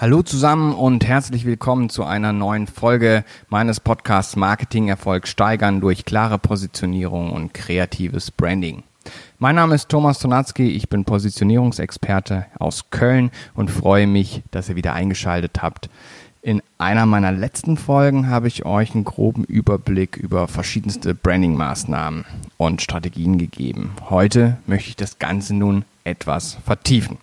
Hallo zusammen und herzlich willkommen zu einer neuen Folge meines Podcasts Marketing Erfolg steigern durch klare Positionierung und kreatives Branding. Mein Name ist Thomas Tonatzki, ich bin Positionierungsexperte aus Köln und freue mich, dass ihr wieder eingeschaltet habt. In einer meiner letzten Folgen habe ich euch einen groben Überblick über verschiedenste Branding-Maßnahmen und Strategien gegeben. Heute möchte ich das Ganze nun etwas vertiefen.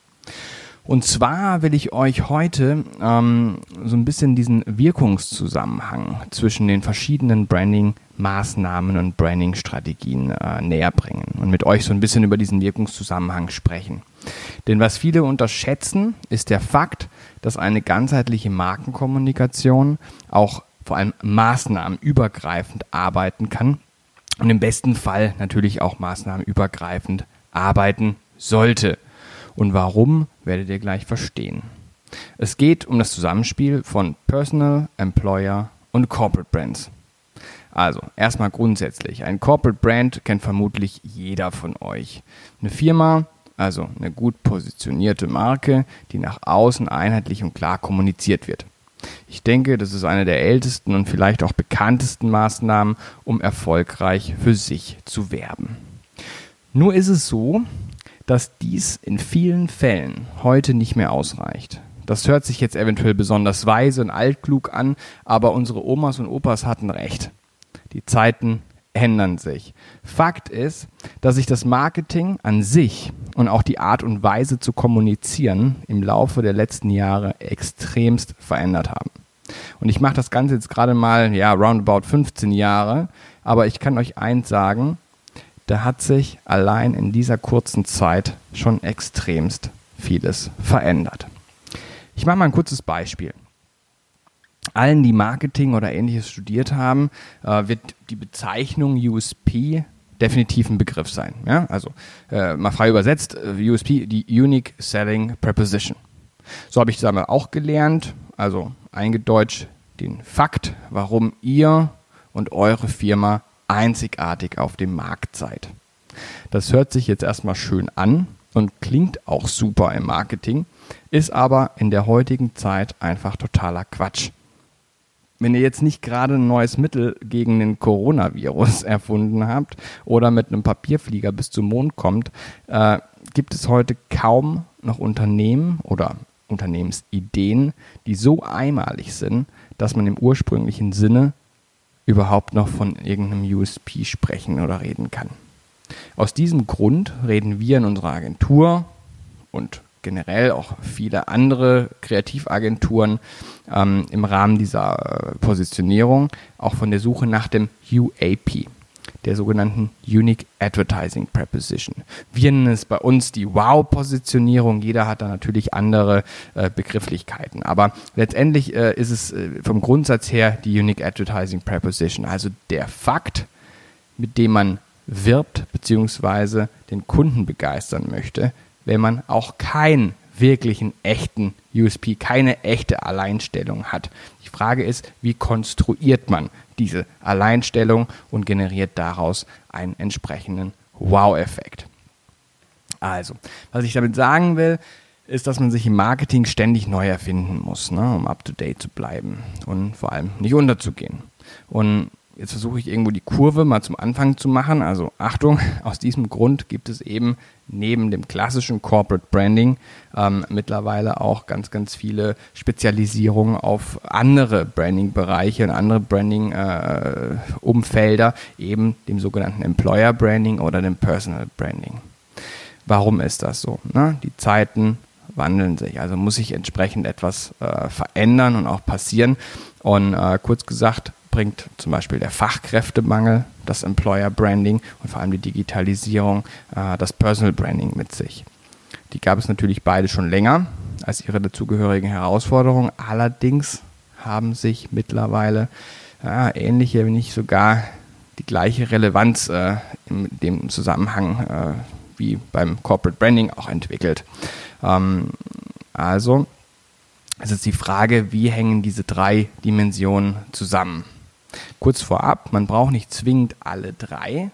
Und zwar will ich euch heute ähm, so ein bisschen diesen Wirkungszusammenhang zwischen den verschiedenen Branding-Maßnahmen und Branding-Strategien äh, näher bringen und mit euch so ein bisschen über diesen Wirkungszusammenhang sprechen. Denn was viele unterschätzen, ist der Fakt, dass eine ganzheitliche Markenkommunikation auch vor allem maßnahmenübergreifend arbeiten kann und im besten Fall natürlich auch maßnahmenübergreifend arbeiten sollte. Und warum, werdet ihr gleich verstehen. Es geht um das Zusammenspiel von Personal, Employer und Corporate Brands. Also, erstmal grundsätzlich. Ein Corporate Brand kennt vermutlich jeder von euch. Eine Firma, also eine gut positionierte Marke, die nach außen einheitlich und klar kommuniziert wird. Ich denke, das ist eine der ältesten und vielleicht auch bekanntesten Maßnahmen, um erfolgreich für sich zu werben. Nur ist es so, dass dies in vielen Fällen heute nicht mehr ausreicht. Das hört sich jetzt eventuell besonders weise und altklug an, aber unsere Omas und Opas hatten recht. Die Zeiten ändern sich. Fakt ist, dass sich das Marketing an sich und auch die Art und Weise zu kommunizieren im Laufe der letzten Jahre extremst verändert haben. Und ich mache das Ganze jetzt gerade mal, ja, roundabout 15 Jahre, aber ich kann euch eins sagen, da hat sich allein in dieser kurzen Zeit schon extremst vieles verändert. Ich mache mal ein kurzes Beispiel. Allen, die Marketing oder ähnliches studiert haben, äh, wird die Bezeichnung USP definitiv ein Begriff sein. Ja? Also äh, mal frei übersetzt, äh, USP, die Unique Selling Preposition. So habe ich das einmal auch gelernt, also eingedeutscht den Fakt, warum ihr und eure Firma einzigartig auf dem Markt seid. Das hört sich jetzt erstmal schön an und klingt auch super im Marketing, ist aber in der heutigen Zeit einfach totaler Quatsch. Wenn ihr jetzt nicht gerade ein neues Mittel gegen den Coronavirus erfunden habt oder mit einem Papierflieger bis zum Mond kommt, äh, gibt es heute kaum noch Unternehmen oder Unternehmensideen, die so einmalig sind, dass man im ursprünglichen Sinne überhaupt noch von irgendeinem USP sprechen oder reden kann. Aus diesem Grund reden wir in unserer Agentur und generell auch viele andere Kreativagenturen ähm, im Rahmen dieser äh, Positionierung auch von der Suche nach dem UAP der sogenannten Unique Advertising Preposition. Wir nennen es bei uns die Wow-Positionierung. Jeder hat da natürlich andere äh, Begrifflichkeiten. Aber letztendlich äh, ist es äh, vom Grundsatz her die Unique Advertising Preposition, also der Fakt, mit dem man wirbt bzw. den Kunden begeistern möchte, wenn man auch keinen wirklichen echten USP, keine echte Alleinstellung hat. Die Frage ist, wie konstruiert man diese Alleinstellung und generiert daraus einen entsprechenden Wow-Effekt. Also, was ich damit sagen will, ist, dass man sich im Marketing ständig neu erfinden muss, ne, um up-to-date zu bleiben und vor allem nicht unterzugehen. Und Jetzt versuche ich irgendwo die Kurve mal zum Anfang zu machen. Also Achtung, aus diesem Grund gibt es eben neben dem klassischen Corporate Branding ähm, mittlerweile auch ganz, ganz viele Spezialisierungen auf andere Branding-Bereiche und andere Branding-Umfelder, äh, eben dem sogenannten Employer Branding oder dem Personal Branding. Warum ist das so? Ne? Die Zeiten wandeln sich, also muss sich entsprechend etwas äh, verändern und auch passieren. Und äh, kurz gesagt, bringt zum Beispiel der Fachkräftemangel, das Employer Branding und vor allem die Digitalisierung, äh, das Personal Branding mit sich. Die gab es natürlich beide schon länger als ihre dazugehörigen Herausforderungen. Allerdings haben sich mittlerweile ja, ähnliche, wenn nicht sogar die gleiche Relevanz äh, in dem Zusammenhang äh, wie beim Corporate Branding auch entwickelt. Ähm, also es ist die Frage, wie hängen diese drei Dimensionen zusammen? Kurz vorab, man braucht nicht zwingend alle drei,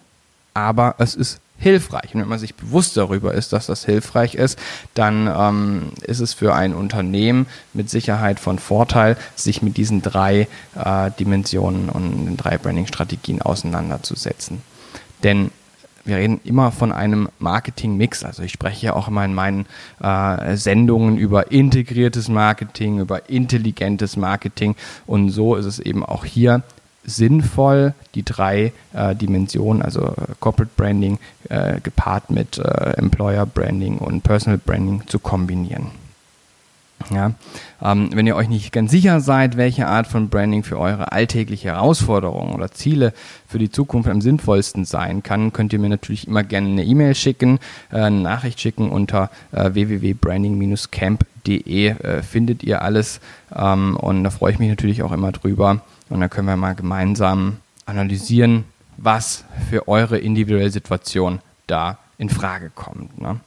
aber es ist hilfreich. Und wenn man sich bewusst darüber ist, dass das hilfreich ist, dann ähm, ist es für ein Unternehmen mit Sicherheit von Vorteil, sich mit diesen drei äh, Dimensionen und den drei Branding-Strategien auseinanderzusetzen. Denn wir reden immer von einem Marketing-Mix. Also ich spreche ja auch immer in meinen äh, Sendungen über integriertes Marketing, über intelligentes Marketing. Und so ist es eben auch hier sinnvoll, die drei äh, Dimensionen, also äh, Corporate Branding äh, gepaart mit äh, Employer Branding und Personal Branding zu kombinieren. Ja, ähm, wenn ihr euch nicht ganz sicher seid, welche Art von Branding für eure alltägliche Herausforderungen oder Ziele für die Zukunft am sinnvollsten sein kann, könnt ihr mir natürlich immer gerne eine E-Mail schicken, äh, eine Nachricht schicken unter äh, www.branding-camp.de äh, findet ihr alles ähm, und da freue ich mich natürlich auch immer drüber und dann können wir mal gemeinsam analysieren, was für eure individuelle Situation da in Frage kommt. Ne?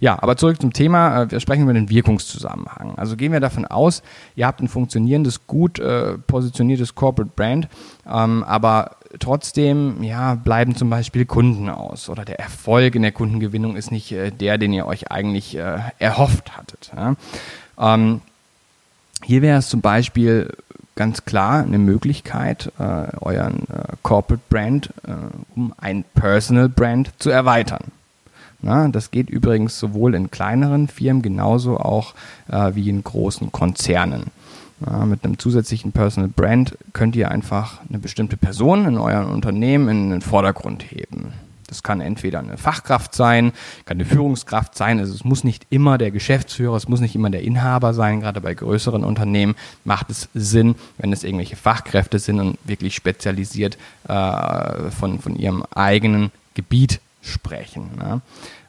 Ja, aber zurück zum Thema. Äh, wir sprechen über den Wirkungszusammenhang. Also gehen wir davon aus, ihr habt ein funktionierendes, gut äh, positioniertes Corporate Brand, ähm, aber trotzdem ja, bleiben zum Beispiel Kunden aus oder der Erfolg in der Kundengewinnung ist nicht äh, der, den ihr euch eigentlich äh, erhofft hattet. Ja? Ähm, hier wäre es zum Beispiel ganz klar eine Möglichkeit, äh, euren äh, Corporate Brand äh, um ein Personal Brand zu erweitern. Na, das geht übrigens sowohl in kleineren Firmen genauso auch äh, wie in großen Konzernen. Ja, mit einem zusätzlichen Personal Brand könnt ihr einfach eine bestimmte Person in eurem Unternehmen in den Vordergrund heben. Das kann entweder eine Fachkraft sein, kann eine Führungskraft sein. Also es muss nicht immer der Geschäftsführer, es muss nicht immer der Inhaber sein. Gerade bei größeren Unternehmen macht es Sinn, wenn es irgendwelche Fachkräfte sind und wirklich spezialisiert äh, von, von ihrem eigenen Gebiet sprechen. Ne?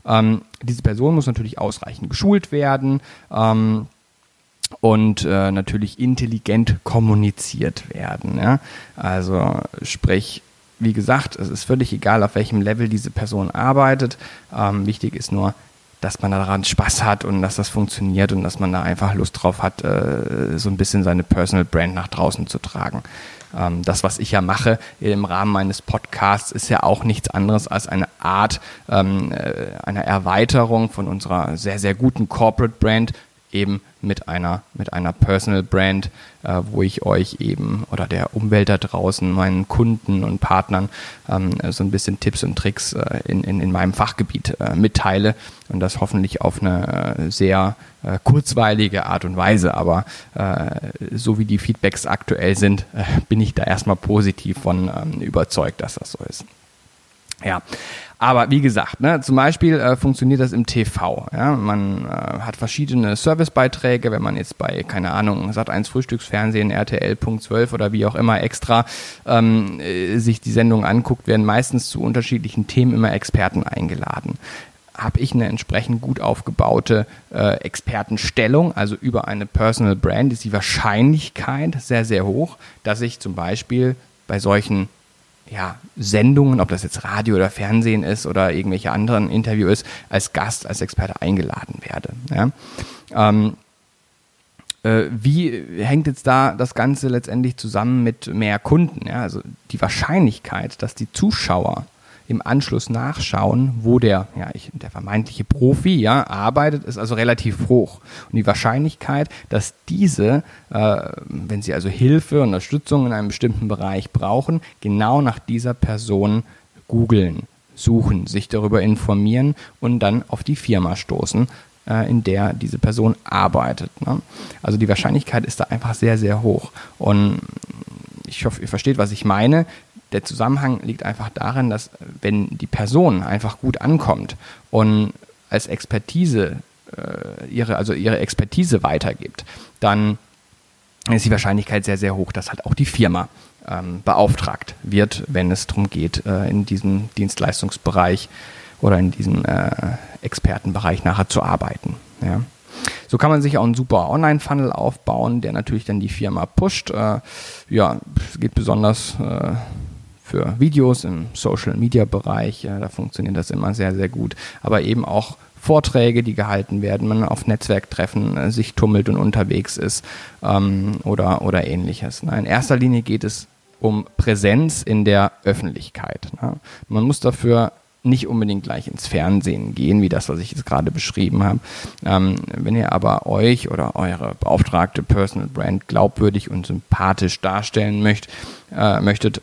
Ähm, diese Person muss natürlich ausreichend geschult werden. Ähm, und äh, natürlich intelligent kommuniziert werden. Ja? Also sprich, wie gesagt, es ist völlig egal, auf welchem Level diese Person arbeitet. Ähm, wichtig ist nur, dass man daran Spaß hat und dass das funktioniert und dass man da einfach Lust drauf hat, äh, so ein bisschen seine Personal Brand nach draußen zu tragen. Ähm, das, was ich ja mache im Rahmen meines Podcasts, ist ja auch nichts anderes als eine Art ähm, äh, einer Erweiterung von unserer sehr, sehr guten Corporate Brand eben mit einer, mit einer Personal Brand, äh, wo ich euch eben oder der Umwelt da draußen, meinen Kunden und Partnern ähm, so ein bisschen Tipps und Tricks äh, in, in, in meinem Fachgebiet äh, mitteile und das hoffentlich auf eine äh, sehr äh, kurzweilige Art und Weise. Aber äh, so wie die Feedbacks aktuell sind, bin ich da erstmal positiv von ähm, überzeugt, dass das so ist. Ja, aber wie gesagt, ne, zum Beispiel äh, funktioniert das im TV. Ja? Man äh, hat verschiedene Servicebeiträge, wenn man jetzt bei, keine Ahnung, Sat1 Frühstücksfernsehen, RTL Punkt 12 oder wie auch immer extra ähm, äh, sich die Sendung anguckt, werden meistens zu unterschiedlichen Themen immer Experten eingeladen habe ich eine entsprechend gut aufgebaute äh, Expertenstellung, also über eine Personal Brand, ist die Wahrscheinlichkeit sehr, sehr hoch, dass ich zum Beispiel bei solchen ja, Sendungen, ob das jetzt Radio oder Fernsehen ist oder irgendwelche anderen Interviews, als Gast, als Experte eingeladen werde. Ja. Ähm, äh, wie hängt jetzt da das Ganze letztendlich zusammen mit mehr Kunden? Ja? Also die Wahrscheinlichkeit, dass die Zuschauer im Anschluss nachschauen, wo der, ja, ich, der vermeintliche Profi ja, arbeitet, ist also relativ hoch. Und die Wahrscheinlichkeit, dass diese, äh, wenn sie also Hilfe, Unterstützung in einem bestimmten Bereich brauchen, genau nach dieser Person googeln, suchen, sich darüber informieren und dann auf die Firma stoßen, äh, in der diese Person arbeitet. Ne? Also die Wahrscheinlichkeit ist da einfach sehr, sehr hoch. Und ich hoffe, ihr versteht, was ich meine. Der Zusammenhang liegt einfach darin, dass wenn die Person einfach gut ankommt und als Expertise äh, ihre, also ihre Expertise weitergibt, dann ist die Wahrscheinlichkeit sehr, sehr hoch, dass halt auch die Firma ähm, beauftragt wird, wenn es darum geht, äh, in diesem Dienstleistungsbereich oder in diesem äh, Expertenbereich nachher zu arbeiten. Ja. So kann man sich auch einen super Online-Funnel aufbauen, der natürlich dann die Firma pusht. Äh, ja, es geht besonders äh, für Videos im Social-Media-Bereich. Da funktioniert das immer sehr, sehr gut. Aber eben auch Vorträge, die gehalten werden, man auf Netzwerktreffen äh, sich tummelt und unterwegs ist ähm, oder, oder ähnliches. In erster Linie geht es um Präsenz in der Öffentlichkeit. Man muss dafür nicht unbedingt gleich ins Fernsehen gehen, wie das, was ich jetzt gerade beschrieben habe. Ähm, wenn ihr aber euch oder eure beauftragte Personal Brand glaubwürdig und sympathisch darstellen möcht, äh, möchtet,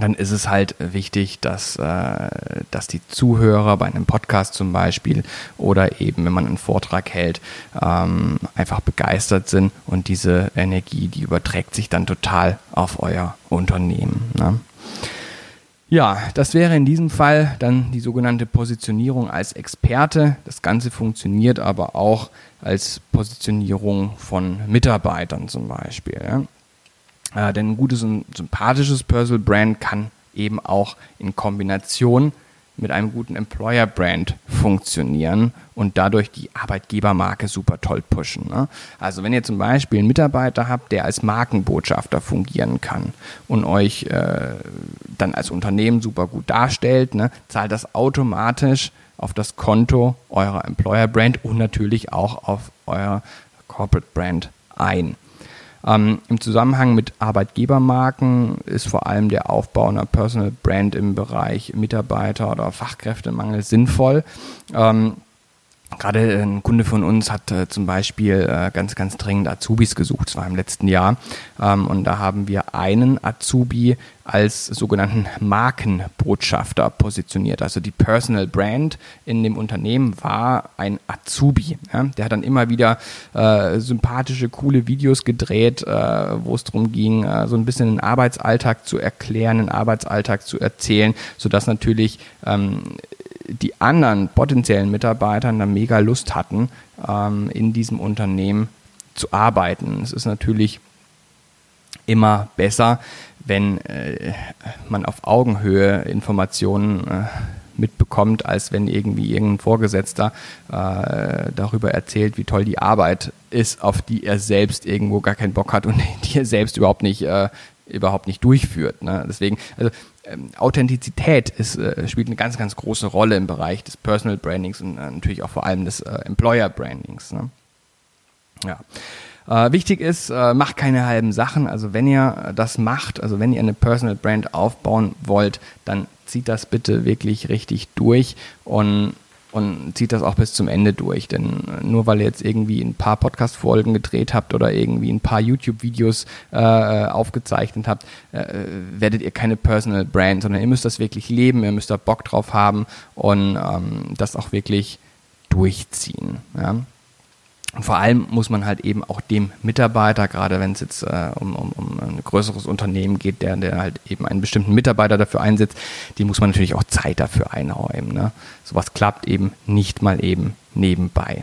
dann ist es halt wichtig, dass, äh, dass die Zuhörer bei einem Podcast zum Beispiel oder eben, wenn man einen Vortrag hält, ähm, einfach begeistert sind und diese Energie, die überträgt sich dann total auf euer Unternehmen. Ne? Ja, das wäre in diesem Fall dann die sogenannte Positionierung als Experte. Das Ganze funktioniert aber auch als Positionierung von Mitarbeitern zum Beispiel. Ja? Äh, denn ein gutes und sympathisches Personal Brand kann eben auch in Kombination mit einem guten Employer Brand funktionieren und dadurch die Arbeitgebermarke super toll pushen. Ne? Also wenn ihr zum Beispiel einen Mitarbeiter habt, der als Markenbotschafter fungieren kann und euch äh, dann als Unternehmen super gut darstellt, ne, zahlt das automatisch auf das Konto eurer Employer Brand und natürlich auch auf euer Corporate Brand ein. Ähm, Im Zusammenhang mit Arbeitgebermarken ist vor allem der Aufbau einer Personal Brand im Bereich Mitarbeiter oder Fachkräftemangel sinnvoll. Ähm, Gerade ein Kunde von uns hat äh, zum Beispiel äh, ganz, ganz dringend Azubis gesucht, das war im letzten Jahr. Ähm, und da haben wir einen Azubi als sogenannten Markenbotschafter positioniert. Also die Personal Brand in dem Unternehmen war ein Azubi. Ja? Der hat dann immer wieder äh, sympathische, coole Videos gedreht, äh, wo es darum ging, äh, so ein bisschen den Arbeitsalltag zu erklären, den Arbeitsalltag zu erzählen, sodass natürlich ähm, die anderen potenziellen Mitarbeitern dann mega Lust hatten, ähm, in diesem Unternehmen zu arbeiten. Es ist natürlich immer besser, wenn äh, man auf Augenhöhe Informationen äh, mitbekommt, als wenn irgendwie irgendein Vorgesetzter äh, darüber erzählt, wie toll die Arbeit ist, auf die er selbst irgendwo gar keinen Bock hat und die er selbst überhaupt nicht, äh, überhaupt nicht durchführt. Ne? Deswegen, also ähm, Authentizität ist, äh, spielt eine ganz, ganz große Rolle im Bereich des Personal Brandings und äh, natürlich auch vor allem des äh, Employer Brandings. Ne? Ja. Äh, wichtig ist, äh, macht keine halben Sachen. Also wenn ihr das macht, also wenn ihr eine Personal Brand aufbauen wollt, dann zieht das bitte wirklich richtig durch und und zieht das auch bis zum Ende durch. Denn äh, nur weil ihr jetzt irgendwie ein paar Podcast-Folgen gedreht habt oder irgendwie ein paar YouTube-Videos äh, aufgezeichnet habt, äh, werdet ihr keine Personal Brand, sondern ihr müsst das wirklich leben, ihr müsst da Bock drauf haben und ähm, das auch wirklich durchziehen. Ja? Und vor allem muss man halt eben auch dem Mitarbeiter, gerade wenn es jetzt äh, um, um, um ein größeres Unternehmen geht, der, der halt eben einen bestimmten Mitarbeiter dafür einsetzt, die muss man natürlich auch Zeit dafür einräumen. Ne? Sowas klappt eben nicht mal eben nebenbei.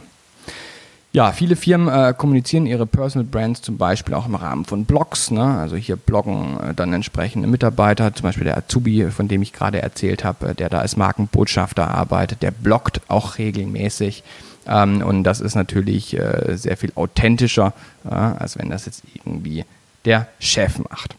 Ja, viele Firmen äh, kommunizieren ihre Personal Brands zum Beispiel auch im Rahmen von Blogs. Ne? Also hier bloggen äh, dann entsprechende Mitarbeiter, zum Beispiel der Azubi, von dem ich gerade erzählt habe, äh, der da als Markenbotschafter arbeitet, der bloggt auch regelmäßig. Ähm, und das ist natürlich äh, sehr viel authentischer, äh, als wenn das jetzt irgendwie der Chef macht.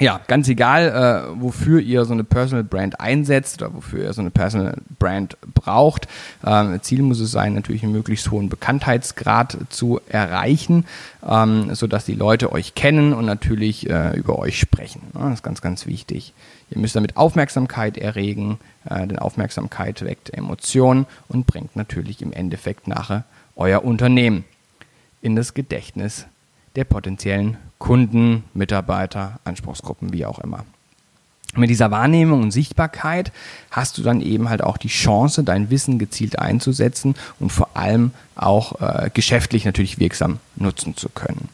Ja, ganz egal, äh, wofür ihr so eine Personal Brand einsetzt oder wofür ihr so eine Personal Brand braucht. Ähm, Ziel muss es sein, natürlich einen möglichst hohen Bekanntheitsgrad zu erreichen, ähm, sodass die Leute euch kennen und natürlich äh, über euch sprechen. Ja, das ist ganz, ganz wichtig. Ihr müsst damit Aufmerksamkeit erregen, äh, denn Aufmerksamkeit weckt Emotionen und bringt natürlich im Endeffekt nachher euer Unternehmen in das Gedächtnis der potenziellen Kunden, Mitarbeiter, Anspruchsgruppen, wie auch immer. Mit dieser Wahrnehmung und Sichtbarkeit hast du dann eben halt auch die Chance, dein Wissen gezielt einzusetzen und vor allem auch äh, geschäftlich natürlich wirksam nutzen zu können.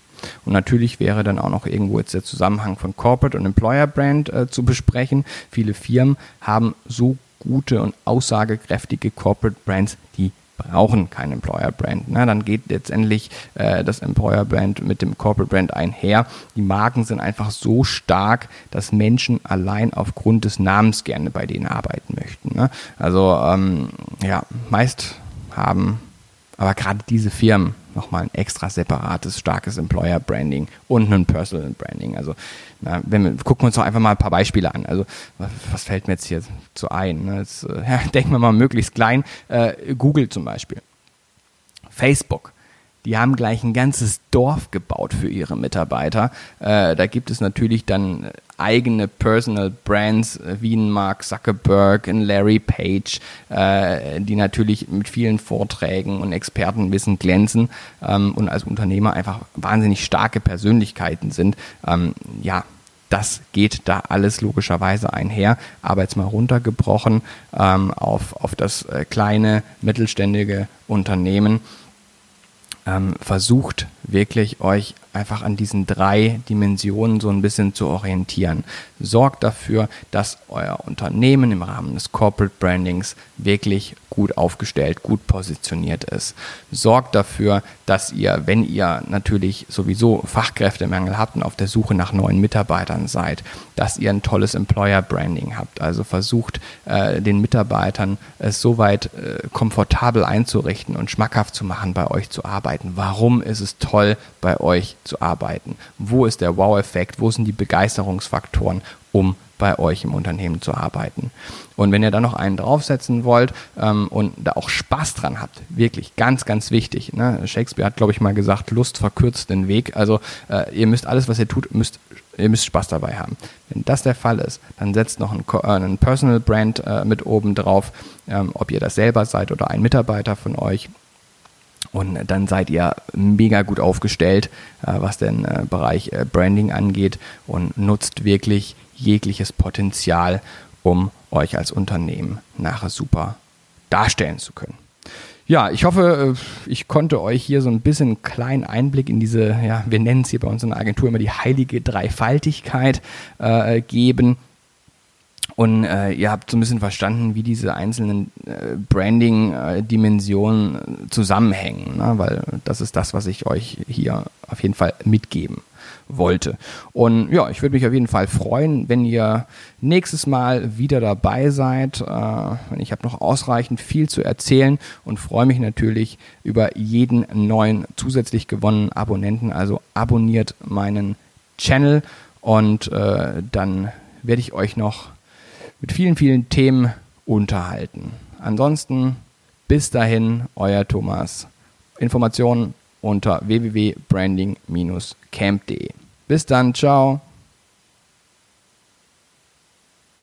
Und natürlich wäre dann auch noch irgendwo jetzt der Zusammenhang von Corporate und Employer Brand äh, zu besprechen. Viele Firmen haben so gute und aussagekräftige Corporate Brands, die brauchen kein Employer Brand. Na, dann geht letztendlich äh, das Employer Brand mit dem Corporate Brand einher. Die Marken sind einfach so stark, dass Menschen allein aufgrund des Namens gerne bei denen arbeiten möchten. Ne? Also ähm, ja, meist haben aber gerade diese Firmen nochmal ein extra separates, starkes Employer Branding und ein Personal Branding. Also na, wenn wir, gucken wir uns doch einfach mal ein paar Beispiele an. Also was fällt mir jetzt hier zu ein? Ne? Jetzt, äh, denken wir mal möglichst klein. Äh, Google zum Beispiel. Facebook. Die haben gleich ein ganzes Dorf gebaut für ihre Mitarbeiter. Äh, da gibt es natürlich dann eigene Personal Brands äh, wie ein Mark Zuckerberg, ein Larry Page, äh, die natürlich mit vielen Vorträgen und Expertenwissen glänzen ähm, und als Unternehmer einfach wahnsinnig starke Persönlichkeiten sind. Ähm, ja, das geht da alles logischerweise einher, aber jetzt mal runtergebrochen ähm, auf, auf das äh, kleine, mittelständige Unternehmen. Ähm, versucht wirklich euch einfach an diesen drei Dimensionen so ein bisschen zu orientieren. Sorgt dafür, dass euer Unternehmen im Rahmen des Corporate Brandings wirklich gut aufgestellt, gut positioniert ist. Sorgt dafür, dass ihr, wenn ihr natürlich sowieso Fachkräftemangel habt und auf der Suche nach neuen Mitarbeitern seid, dass ihr ein tolles Employer Branding habt. Also versucht äh, den Mitarbeitern es soweit äh, komfortabel einzurichten und schmackhaft zu machen, bei euch zu arbeiten. Warum ist es toll, bei euch zu arbeiten? Wo ist der Wow-Effekt? Wo sind die Begeisterungsfaktoren, um bei euch im Unternehmen zu arbeiten? Und wenn ihr da noch einen draufsetzen wollt ähm, und da auch Spaß dran habt, wirklich ganz, ganz wichtig. Ne? Shakespeare hat, glaube ich, mal gesagt, Lust verkürzt den Weg. Also äh, ihr müsst alles, was ihr tut, müsst ihr müsst Spaß dabei haben. Wenn das der Fall ist, dann setzt noch ein, äh, ein Personal Brand äh, mit oben drauf, ähm, ob ihr das selber seid oder ein Mitarbeiter von euch. Und dann seid ihr mega gut aufgestellt, äh, was den äh, Bereich äh, Branding angeht und nutzt wirklich jegliches Potenzial, um euch als Unternehmen nachher super darstellen zu können. Ja, ich hoffe, ich konnte euch hier so ein bisschen einen kleinen Einblick in diese, ja, wir nennen es hier bei uns in der Agentur immer die heilige Dreifaltigkeit äh, geben. Und äh, ihr habt so ein bisschen verstanden, wie diese einzelnen äh, Branding-Dimensionen äh, zusammenhängen, ne? weil das ist das, was ich euch hier auf jeden Fall mitgeben wollte. Und ja, ich würde mich auf jeden Fall freuen, wenn ihr nächstes Mal wieder dabei seid. Äh, ich habe noch ausreichend viel zu erzählen und freue mich natürlich über jeden neuen zusätzlich gewonnenen Abonnenten. Also abonniert meinen Channel und äh, dann werde ich euch noch mit vielen, vielen Themen unterhalten. Ansonsten bis dahin, euer Thomas. Informationen unter www.branding-camp.de. Bis dann, ciao.